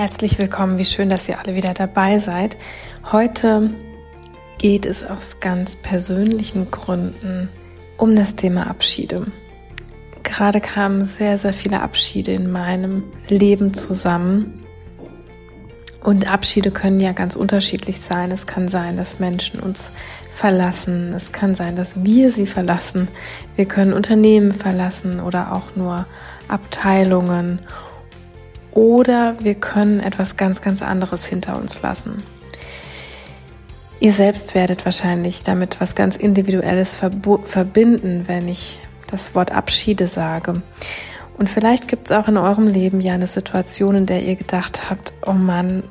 Herzlich willkommen, wie schön, dass ihr alle wieder dabei seid. Heute geht es aus ganz persönlichen Gründen um das Thema Abschiede. Gerade kamen sehr, sehr viele Abschiede in meinem Leben zusammen. Und Abschiede können ja ganz unterschiedlich sein. Es kann sein, dass Menschen uns verlassen. Es kann sein, dass wir sie verlassen. Wir können Unternehmen verlassen oder auch nur Abteilungen. Oder wir können etwas ganz, ganz anderes hinter uns lassen. Ihr selbst werdet wahrscheinlich damit was ganz Individuelles verbinden, wenn ich das Wort Abschiede sage. Und vielleicht gibt es auch in eurem Leben ja eine Situation, in der ihr gedacht habt, oh Mann,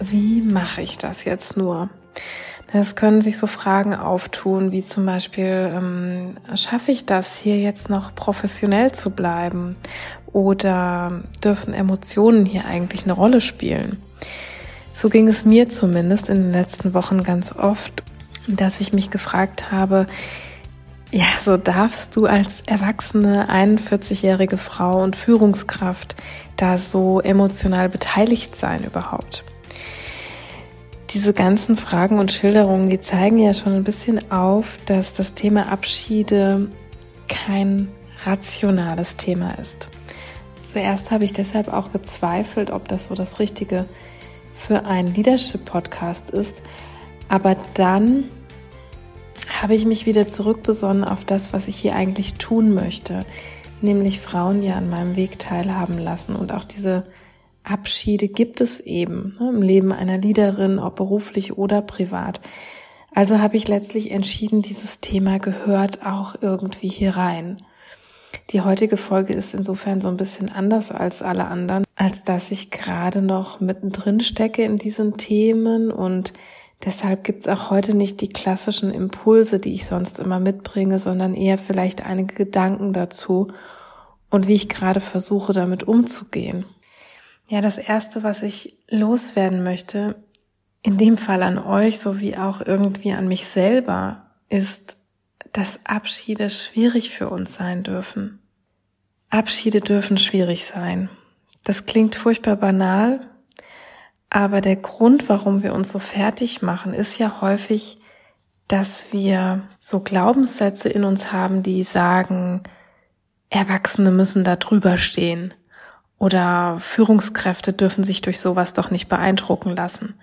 wie mache ich das jetzt nur? Es können sich so Fragen auftun, wie zum Beispiel, ähm, schaffe ich das hier jetzt noch professionell zu bleiben? Oder dürfen Emotionen hier eigentlich eine Rolle spielen? So ging es mir zumindest in den letzten Wochen ganz oft, dass ich mich gefragt habe, ja, so darfst du als erwachsene 41-jährige Frau und Führungskraft da so emotional beteiligt sein überhaupt? Diese ganzen Fragen und Schilderungen, die zeigen ja schon ein bisschen auf, dass das Thema Abschiede kein rationales Thema ist. Zuerst habe ich deshalb auch gezweifelt, ob das so das Richtige für einen Leadership-Podcast ist. Aber dann habe ich mich wieder zurückbesonnen auf das, was ich hier eigentlich tun möchte, nämlich Frauen ja an meinem Weg teilhaben lassen. Und auch diese Abschiede gibt es eben ne, im Leben einer Leaderin, ob beruflich oder privat. Also habe ich letztlich entschieden, dieses Thema gehört auch irgendwie hier rein. Die heutige Folge ist insofern so ein bisschen anders als alle anderen, als dass ich gerade noch mittendrin stecke in diesen Themen und deshalb gibt's auch heute nicht die klassischen Impulse, die ich sonst immer mitbringe, sondern eher vielleicht einige Gedanken dazu und wie ich gerade versuche, damit umzugehen. Ja, das erste, was ich loswerden möchte, in dem Fall an euch sowie auch irgendwie an mich selber, ist, dass Abschiede schwierig für uns sein dürfen. Abschiede dürfen schwierig sein. Das klingt furchtbar banal, aber der Grund, warum wir uns so fertig machen, ist ja häufig, dass wir so Glaubenssätze in uns haben, die sagen, Erwachsene müssen da drüber stehen oder Führungskräfte dürfen sich durch sowas doch nicht beeindrucken lassen.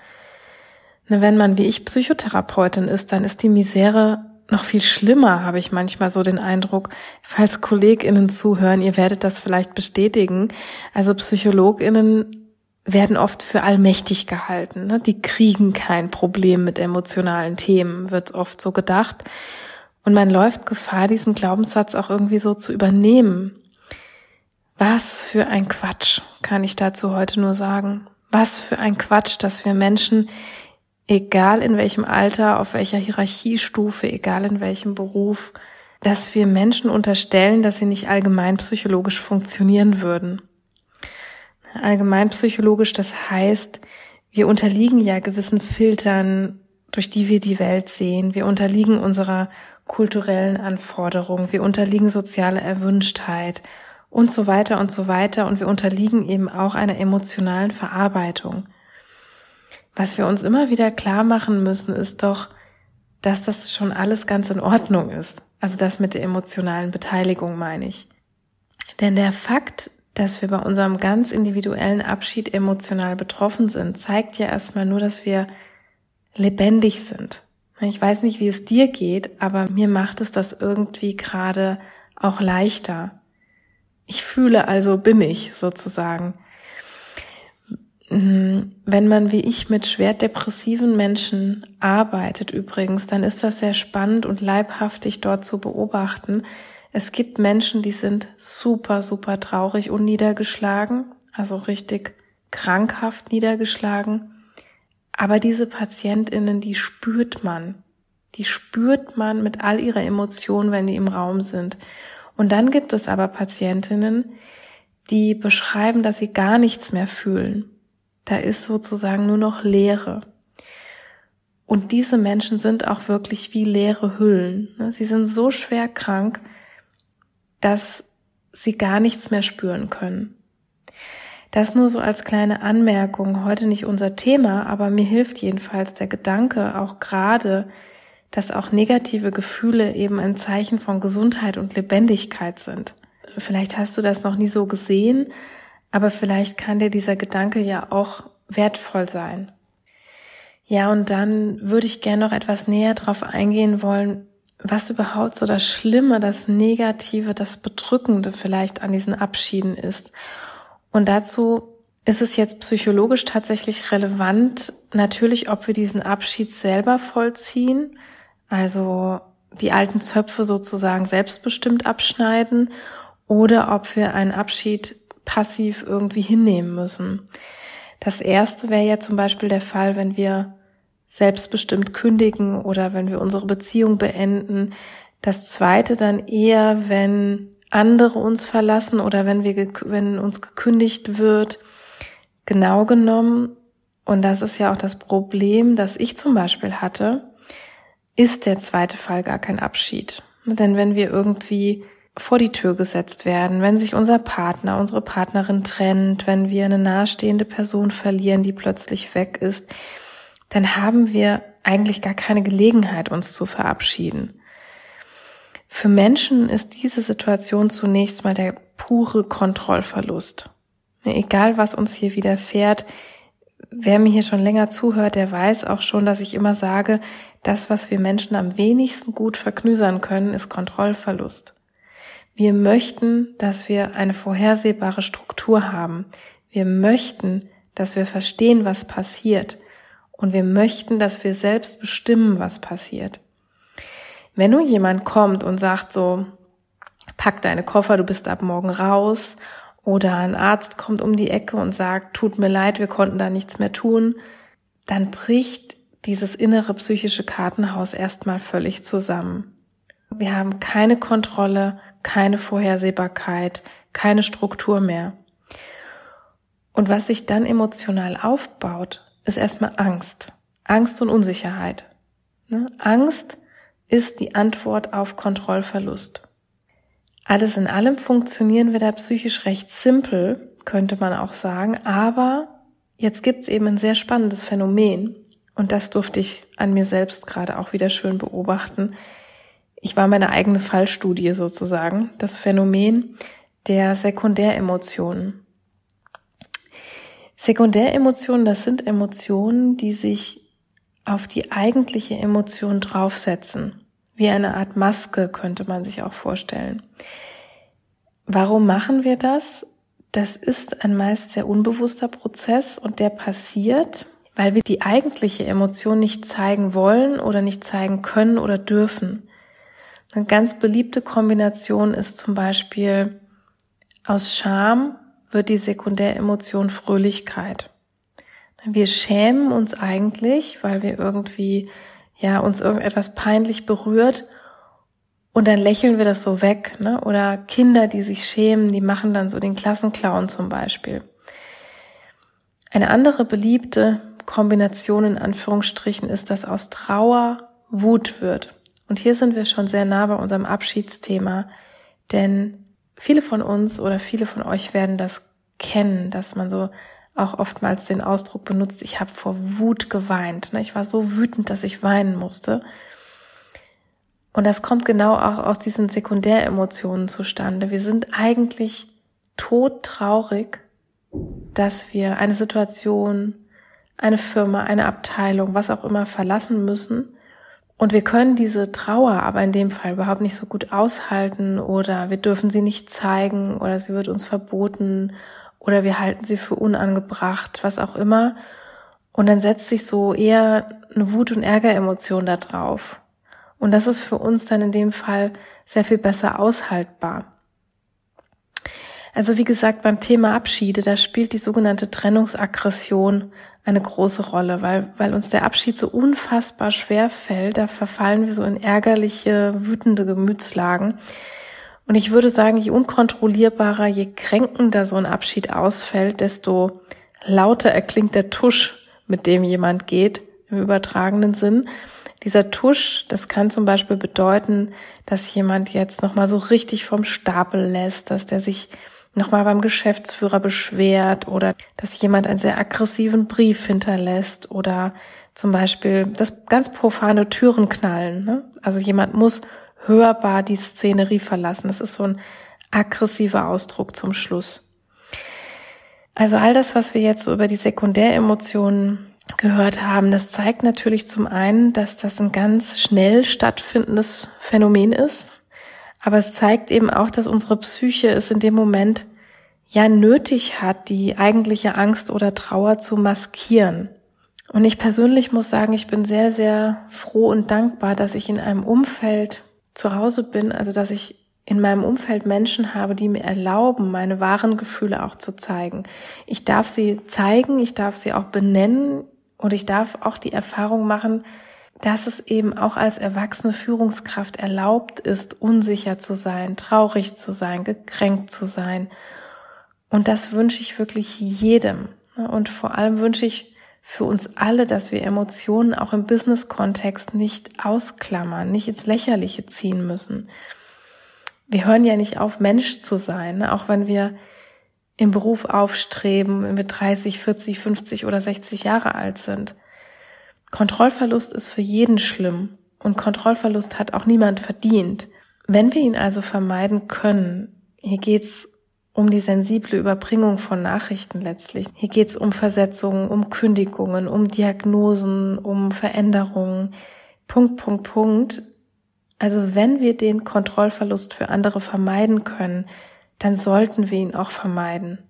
Wenn man wie ich Psychotherapeutin ist, dann ist die Misere noch viel schlimmer, habe ich manchmal so den Eindruck, falls KollegInnen zuhören, ihr werdet das vielleicht bestätigen. Also PsychologInnen werden oft für allmächtig gehalten. Ne? Die kriegen kein Problem mit emotionalen Themen, wird oft so gedacht. Und man läuft Gefahr, diesen Glaubenssatz auch irgendwie so zu übernehmen. Was für ein Quatsch, kann ich dazu heute nur sagen. Was für ein Quatsch, dass wir Menschen egal in welchem Alter, auf welcher Hierarchiestufe, egal in welchem Beruf, dass wir Menschen unterstellen, dass sie nicht allgemein psychologisch funktionieren würden. Allgemein psychologisch, das heißt, wir unterliegen ja gewissen Filtern, durch die wir die Welt sehen. Wir unterliegen unserer kulturellen Anforderungen. Wir unterliegen sozialer Erwünschtheit und so weiter und so weiter. Und wir unterliegen eben auch einer emotionalen Verarbeitung. Was wir uns immer wieder klar machen müssen, ist doch, dass das schon alles ganz in Ordnung ist. Also das mit der emotionalen Beteiligung meine ich. Denn der Fakt, dass wir bei unserem ganz individuellen Abschied emotional betroffen sind, zeigt ja erstmal nur, dass wir lebendig sind. Ich weiß nicht, wie es dir geht, aber mir macht es das irgendwie gerade auch leichter. Ich fühle also bin ich sozusagen. Wenn man wie ich mit schwer depressiven Menschen arbeitet übrigens, dann ist das sehr spannend und leibhaftig dort zu beobachten. Es gibt Menschen, die sind super, super traurig und niedergeschlagen, also richtig krankhaft niedergeschlagen. Aber diese Patientinnen, die spürt man. Die spürt man mit all ihrer Emotionen, wenn die im Raum sind. Und dann gibt es aber Patientinnen, die beschreiben, dass sie gar nichts mehr fühlen. Da ist sozusagen nur noch Leere. Und diese Menschen sind auch wirklich wie leere Hüllen. Ne? Sie sind so schwer krank, dass sie gar nichts mehr spüren können. Das nur so als kleine Anmerkung, heute nicht unser Thema, aber mir hilft jedenfalls der Gedanke auch gerade, dass auch negative Gefühle eben ein Zeichen von Gesundheit und Lebendigkeit sind. Vielleicht hast du das noch nie so gesehen, aber vielleicht kann dir dieser Gedanke ja auch wertvoll sein. Ja, und dann würde ich gerne noch etwas näher darauf eingehen wollen, was überhaupt so das Schlimme, das Negative, das Bedrückende vielleicht an diesen Abschieden ist. Und dazu ist es jetzt psychologisch tatsächlich relevant, natürlich, ob wir diesen Abschied selber vollziehen, also die alten Zöpfe sozusagen selbstbestimmt abschneiden, oder ob wir einen Abschied passiv irgendwie hinnehmen müssen. Das erste wäre ja zum Beispiel der Fall, wenn wir selbstbestimmt kündigen oder wenn wir unsere Beziehung beenden. Das zweite dann eher, wenn andere uns verlassen oder wenn wir, wenn uns gekündigt wird. Genau genommen, und das ist ja auch das Problem, das ich zum Beispiel hatte, ist der zweite Fall gar kein Abschied. Denn wenn wir irgendwie vor die Tür gesetzt werden, wenn sich unser Partner, unsere Partnerin trennt, wenn wir eine nahestehende Person verlieren, die plötzlich weg ist, dann haben wir eigentlich gar keine Gelegenheit, uns zu verabschieden. Für Menschen ist diese Situation zunächst mal der pure Kontrollverlust. Egal, was uns hier widerfährt, wer mir hier schon länger zuhört, der weiß auch schon, dass ich immer sage, das, was wir Menschen am wenigsten gut verknüsern können, ist Kontrollverlust. Wir möchten, dass wir eine vorhersehbare Struktur haben. Wir möchten, dass wir verstehen, was passiert. Und wir möchten, dass wir selbst bestimmen, was passiert. Wenn nun jemand kommt und sagt so, pack deine Koffer, du bist ab morgen raus, oder ein Arzt kommt um die Ecke und sagt, tut mir leid, wir konnten da nichts mehr tun, dann bricht dieses innere psychische Kartenhaus erstmal völlig zusammen. Wir haben keine Kontrolle, keine Vorhersehbarkeit, keine Struktur mehr. Und was sich dann emotional aufbaut, ist erstmal Angst. Angst und Unsicherheit. Ne? Angst ist die Antwort auf Kontrollverlust. Alles in allem funktionieren wir da psychisch recht simpel, könnte man auch sagen, aber jetzt gibt's eben ein sehr spannendes Phänomen und das durfte ich an mir selbst gerade auch wieder schön beobachten. Ich war meine eigene Fallstudie sozusagen, das Phänomen der Sekundäremotionen. Sekundäremotionen, das sind Emotionen, die sich auf die eigentliche Emotion draufsetzen. Wie eine Art Maske könnte man sich auch vorstellen. Warum machen wir das? Das ist ein meist sehr unbewusster Prozess und der passiert, weil wir die eigentliche Emotion nicht zeigen wollen oder nicht zeigen können oder dürfen. Eine ganz beliebte Kombination ist zum Beispiel aus Scham wird die Sekundäremotion Fröhlichkeit. Wir schämen uns eigentlich, weil wir irgendwie, ja, uns irgendetwas peinlich berührt und dann lächeln wir das so weg, ne? Oder Kinder, die sich schämen, die machen dann so den Klassenclown zum Beispiel. Eine andere beliebte Kombination in Anführungsstrichen ist, dass aus Trauer Wut wird. Und hier sind wir schon sehr nah bei unserem Abschiedsthema, denn Viele von uns oder viele von euch werden das kennen, dass man so auch oftmals den Ausdruck benutzt, ich habe vor Wut geweint. Ne? Ich war so wütend, dass ich weinen musste. Und das kommt genau auch aus diesen Sekundäremotionen zustande. Wir sind eigentlich todtraurig, dass wir eine Situation, eine Firma, eine Abteilung, was auch immer verlassen müssen und wir können diese Trauer aber in dem Fall überhaupt nicht so gut aushalten oder wir dürfen sie nicht zeigen oder sie wird uns verboten oder wir halten sie für unangebracht, was auch immer. Und dann setzt sich so eher eine Wut- und Ärgeremotion da drauf. Und das ist für uns dann in dem Fall sehr viel besser aushaltbar. Also wie gesagt, beim Thema Abschiede, da spielt die sogenannte Trennungsaggression eine große Rolle, weil, weil uns der Abschied so unfassbar schwer fällt. Da verfallen wir so in ärgerliche, wütende Gemütslagen. Und ich würde sagen, je unkontrollierbarer, je kränkender so ein Abschied ausfällt, desto lauter erklingt der Tusch, mit dem jemand geht, im übertragenen Sinn. Dieser Tusch, das kann zum Beispiel bedeuten, dass jemand jetzt nochmal so richtig vom Stapel lässt, dass der sich nochmal beim Geschäftsführer beschwert oder dass jemand einen sehr aggressiven Brief hinterlässt oder zum Beispiel das ganz profane Türen knallen. Ne? Also jemand muss hörbar die Szenerie verlassen. Das ist so ein aggressiver Ausdruck zum Schluss. Also all das, was wir jetzt so über die Sekundäremotionen gehört haben, das zeigt natürlich zum einen, dass das ein ganz schnell stattfindendes Phänomen ist. Aber es zeigt eben auch, dass unsere Psyche es in dem Moment ja nötig hat, die eigentliche Angst oder Trauer zu maskieren. Und ich persönlich muss sagen, ich bin sehr, sehr froh und dankbar, dass ich in einem Umfeld zu Hause bin, also dass ich in meinem Umfeld Menschen habe, die mir erlauben, meine wahren Gefühle auch zu zeigen. Ich darf sie zeigen, ich darf sie auch benennen und ich darf auch die Erfahrung machen, dass es eben auch als erwachsene Führungskraft erlaubt ist, unsicher zu sein, traurig zu sein, gekränkt zu sein. Und das wünsche ich wirklich jedem. Und vor allem wünsche ich für uns alle, dass wir Emotionen auch im Business-Kontext nicht ausklammern, nicht ins Lächerliche ziehen müssen. Wir hören ja nicht auf, Mensch zu sein, auch wenn wir im Beruf aufstreben, wenn wir 30, 40, 50 oder 60 Jahre alt sind. Kontrollverlust ist für jeden schlimm und Kontrollverlust hat auch niemand verdient. Wenn wir ihn also vermeiden können, hier geht's um die sensible Überbringung von Nachrichten letztlich. Hier geht's um Versetzungen, um Kündigungen, um Diagnosen, um Veränderungen. Punkt, Punkt, Punkt. Also wenn wir den Kontrollverlust für andere vermeiden können, dann sollten wir ihn auch vermeiden.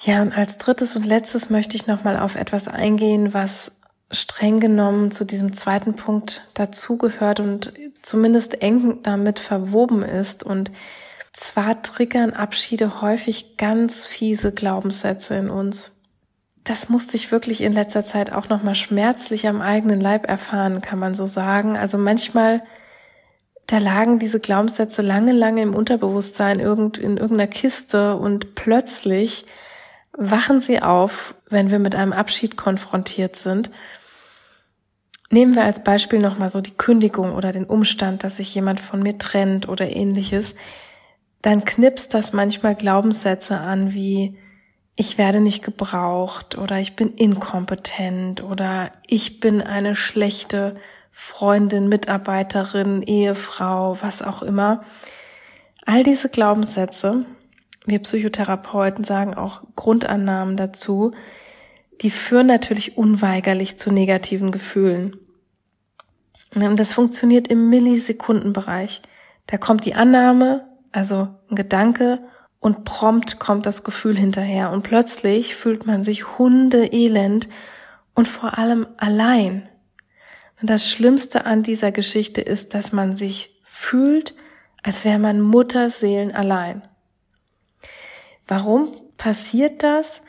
Ja, und als drittes und letztes möchte ich nochmal auf etwas eingehen, was streng genommen zu diesem zweiten Punkt dazugehört und zumindest eng damit verwoben ist. Und zwar triggern Abschiede häufig ganz fiese Glaubenssätze in uns. Das musste ich wirklich in letzter Zeit auch nochmal schmerzlich am eigenen Leib erfahren, kann man so sagen. Also manchmal da lagen diese Glaubenssätze lange, lange im Unterbewusstsein irgend, in irgendeiner Kiste und plötzlich wachen sie auf, wenn wir mit einem Abschied konfrontiert sind. Nehmen wir als Beispiel nochmal so die Kündigung oder den Umstand, dass sich jemand von mir trennt oder ähnliches. Dann knipst das manchmal Glaubenssätze an wie ich werde nicht gebraucht oder ich bin inkompetent oder ich bin eine schlechte Freundin, Mitarbeiterin, Ehefrau, was auch immer. All diese Glaubenssätze wir Psychotherapeuten sagen auch Grundannahmen dazu, die führen natürlich unweigerlich zu negativen Gefühlen. Und das funktioniert im Millisekundenbereich. Da kommt die Annahme, also ein Gedanke, und prompt kommt das Gefühl hinterher. Und plötzlich fühlt man sich hundeelend und vor allem allein. Und das Schlimmste an dieser Geschichte ist, dass man sich fühlt, als wäre man Mutterseelen allein. Warum passiert das?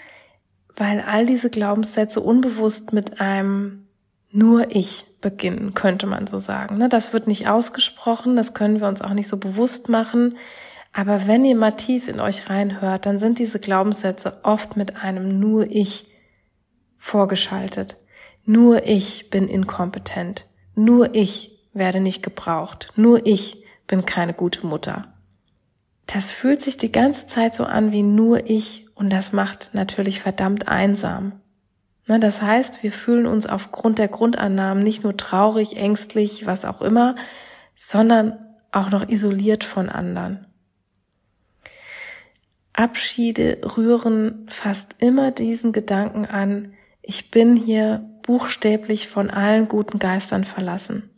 Weil all diese Glaubenssätze unbewusst mit einem nur ich beginnen, könnte man so sagen. Ne, das wird nicht ausgesprochen, das können wir uns auch nicht so bewusst machen. Aber wenn ihr mal tief in euch reinhört, dann sind diese Glaubenssätze oft mit einem nur ich vorgeschaltet. Nur ich bin inkompetent. Nur ich werde nicht gebraucht. Nur ich bin keine gute Mutter das fühlt sich die ganze Zeit so an wie nur ich und das macht natürlich verdammt einsam. Ne, das heißt, wir fühlen uns aufgrund der Grundannahmen nicht nur traurig, ängstlich, was auch immer, sondern auch noch isoliert von anderen. Abschiede rühren fast immer diesen Gedanken an, ich bin hier buchstäblich von allen guten Geistern verlassen.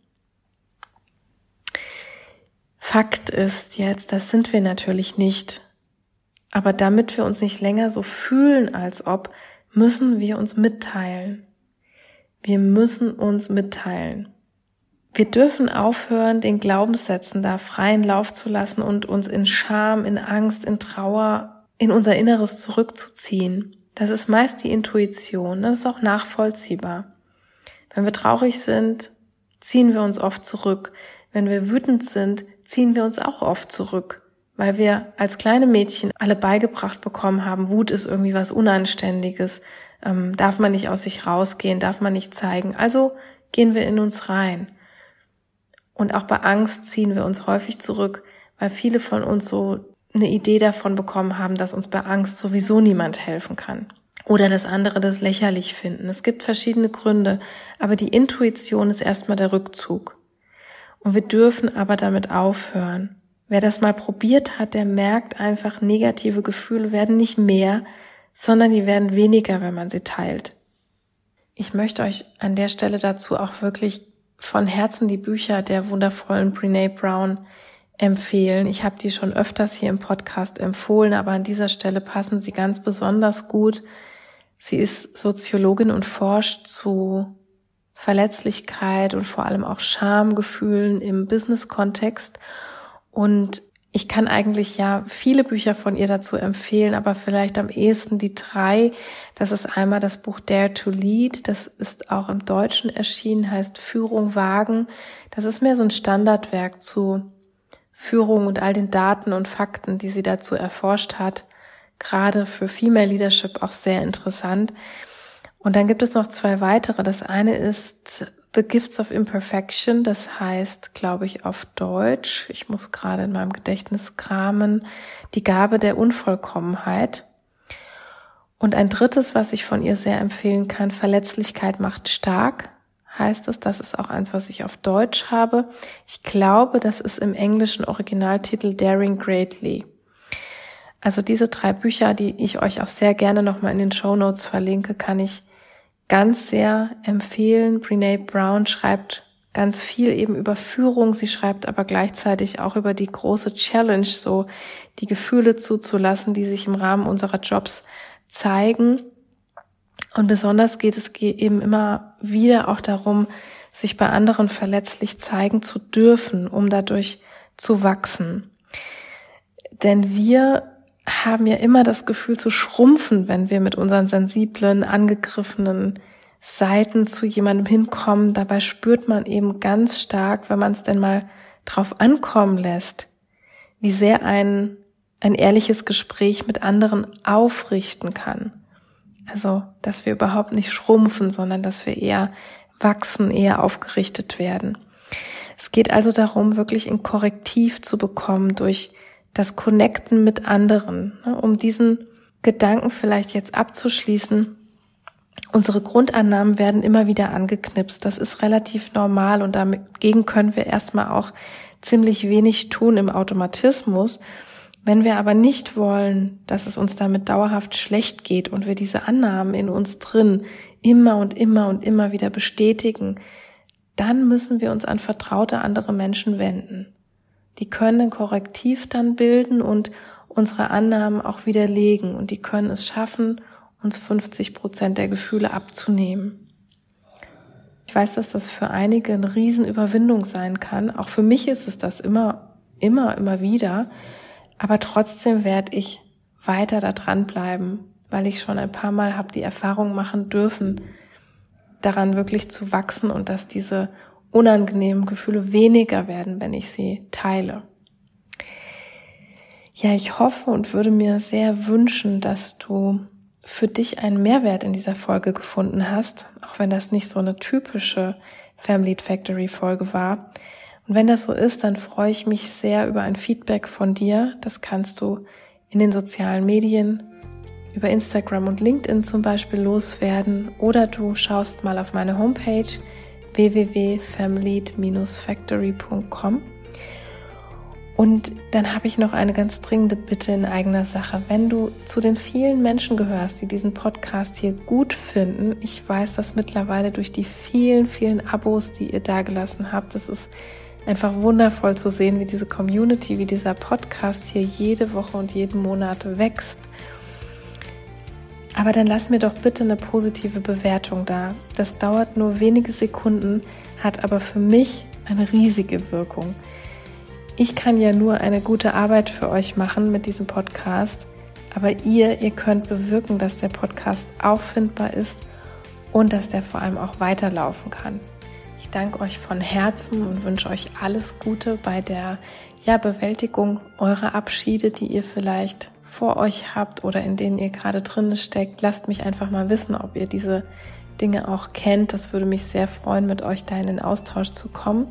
Fakt ist jetzt, das sind wir natürlich nicht. Aber damit wir uns nicht länger so fühlen, als ob, müssen wir uns mitteilen. Wir müssen uns mitteilen. Wir dürfen aufhören, den Glaubenssätzen da freien Lauf zu lassen und uns in Scham, in Angst, in Trauer, in unser Inneres zurückzuziehen. Das ist meist die Intuition. Das ist auch nachvollziehbar. Wenn wir traurig sind, ziehen wir uns oft zurück. Wenn wir wütend sind, ziehen wir uns auch oft zurück, weil wir als kleine Mädchen alle beigebracht bekommen haben, Wut ist irgendwie was Unanständiges, ähm, darf man nicht aus sich rausgehen, darf man nicht zeigen. Also gehen wir in uns rein. Und auch bei Angst ziehen wir uns häufig zurück, weil viele von uns so eine Idee davon bekommen haben, dass uns bei Angst sowieso niemand helfen kann. Oder dass andere das lächerlich finden. Es gibt verschiedene Gründe, aber die Intuition ist erstmal der Rückzug. Und wir dürfen aber damit aufhören. Wer das mal probiert hat, der merkt einfach, negative Gefühle werden nicht mehr, sondern die werden weniger, wenn man sie teilt. Ich möchte euch an der Stelle dazu auch wirklich von Herzen die Bücher der wundervollen Brene Brown empfehlen. Ich habe die schon öfters hier im Podcast empfohlen, aber an dieser Stelle passen sie ganz besonders gut. Sie ist Soziologin und forscht zu Verletzlichkeit und vor allem auch Schamgefühlen im Business-Kontext. Und ich kann eigentlich ja viele Bücher von ihr dazu empfehlen, aber vielleicht am ehesten die drei. Das ist einmal das Buch Dare to Lead. Das ist auch im Deutschen erschienen, heißt Führung wagen. Das ist mehr so ein Standardwerk zu Führung und all den Daten und Fakten, die sie dazu erforscht hat. Gerade für Female Leadership auch sehr interessant. Und dann gibt es noch zwei weitere. Das eine ist The Gifts of Imperfection, das heißt, glaube ich, auf Deutsch, ich muss gerade in meinem Gedächtnis kramen, die Gabe der Unvollkommenheit. Und ein drittes, was ich von ihr sehr empfehlen kann, Verletzlichkeit macht stark, heißt es. Das ist auch eins, was ich auf Deutsch habe. Ich glaube, das ist im englischen Originaltitel Daring Greatly. Also diese drei Bücher, die ich euch auch sehr gerne nochmal in den Show Notes verlinke, kann ich ganz sehr empfehlen. Brene Brown schreibt ganz viel eben über Führung. Sie schreibt aber gleichzeitig auch über die große Challenge, so die Gefühle zuzulassen, die sich im Rahmen unserer Jobs zeigen. Und besonders geht es eben immer wieder auch darum, sich bei anderen verletzlich zeigen zu dürfen, um dadurch zu wachsen. Denn wir haben ja immer das Gefühl zu schrumpfen, wenn wir mit unseren sensiblen, angegriffenen Seiten zu jemandem hinkommen. Dabei spürt man eben ganz stark, wenn man es denn mal drauf ankommen lässt, wie sehr ein, ein ehrliches Gespräch mit anderen aufrichten kann. Also, dass wir überhaupt nicht schrumpfen, sondern dass wir eher wachsen, eher aufgerichtet werden. Es geht also darum, wirklich ein Korrektiv zu bekommen durch das Connecten mit anderen, ne, um diesen Gedanken vielleicht jetzt abzuschließen. Unsere Grundannahmen werden immer wieder angeknipst. Das ist relativ normal und dagegen können wir erstmal auch ziemlich wenig tun im Automatismus. Wenn wir aber nicht wollen, dass es uns damit dauerhaft schlecht geht und wir diese Annahmen in uns drin immer und immer und immer wieder bestätigen, dann müssen wir uns an vertraute andere Menschen wenden. Die können ein Korrektiv dann bilden und unsere Annahmen auch widerlegen und die können es schaffen, uns 50 Prozent der Gefühle abzunehmen. Ich weiß, dass das für einige eine Riesenüberwindung sein kann. Auch für mich ist es das immer, immer, immer wieder. Aber trotzdem werde ich weiter da dranbleiben, weil ich schon ein paar Mal habe die Erfahrung machen dürfen, daran wirklich zu wachsen und dass diese unangenehmen Gefühle weniger werden, wenn ich sie teile. Ja, ich hoffe und würde mir sehr wünschen, dass du für dich einen Mehrwert in dieser Folge gefunden hast, auch wenn das nicht so eine typische Family Factory Folge war. Und wenn das so ist, dann freue ich mich sehr über ein Feedback von dir. Das kannst du in den sozialen Medien, über Instagram und LinkedIn zum Beispiel loswerden oder du schaust mal auf meine Homepage www.family-factory.com. Und dann habe ich noch eine ganz dringende Bitte in eigener Sache. Wenn du zu den vielen Menschen gehörst, die diesen Podcast hier gut finden, ich weiß das mittlerweile durch die vielen, vielen Abos, die ihr dagelassen habt. Das ist einfach wundervoll zu sehen, wie diese Community, wie dieser Podcast hier jede Woche und jeden Monat wächst aber dann lass mir doch bitte eine positive Bewertung da. Das dauert nur wenige Sekunden, hat aber für mich eine riesige Wirkung. Ich kann ja nur eine gute Arbeit für euch machen mit diesem Podcast, aber ihr, ihr könnt bewirken, dass der Podcast auffindbar ist und dass der vor allem auch weiterlaufen kann. Ich danke euch von Herzen und wünsche euch alles Gute bei der ja, Bewältigung eurer Abschiede, die ihr vielleicht vor euch habt oder in denen ihr gerade drin steckt. Lasst mich einfach mal wissen, ob ihr diese Dinge auch kennt. Das würde mich sehr freuen, mit euch da in den Austausch zu kommen.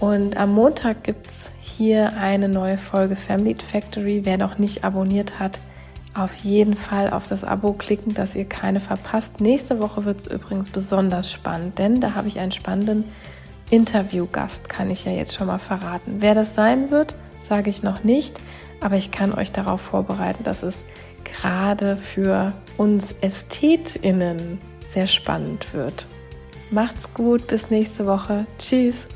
Und am Montag gibt es hier eine neue Folge Family Factory. Wer noch nicht abonniert hat, auf jeden Fall auf das Abo klicken, dass ihr keine verpasst. Nächste Woche wird es übrigens besonders spannend, denn da habe ich einen spannenden Interviewgast, kann ich ja jetzt schon mal verraten. Wer das sein wird, sage ich noch nicht, aber ich kann euch darauf vorbereiten, dass es gerade für uns Ästhetinnen sehr spannend wird. Macht's gut, bis nächste Woche. Tschüss.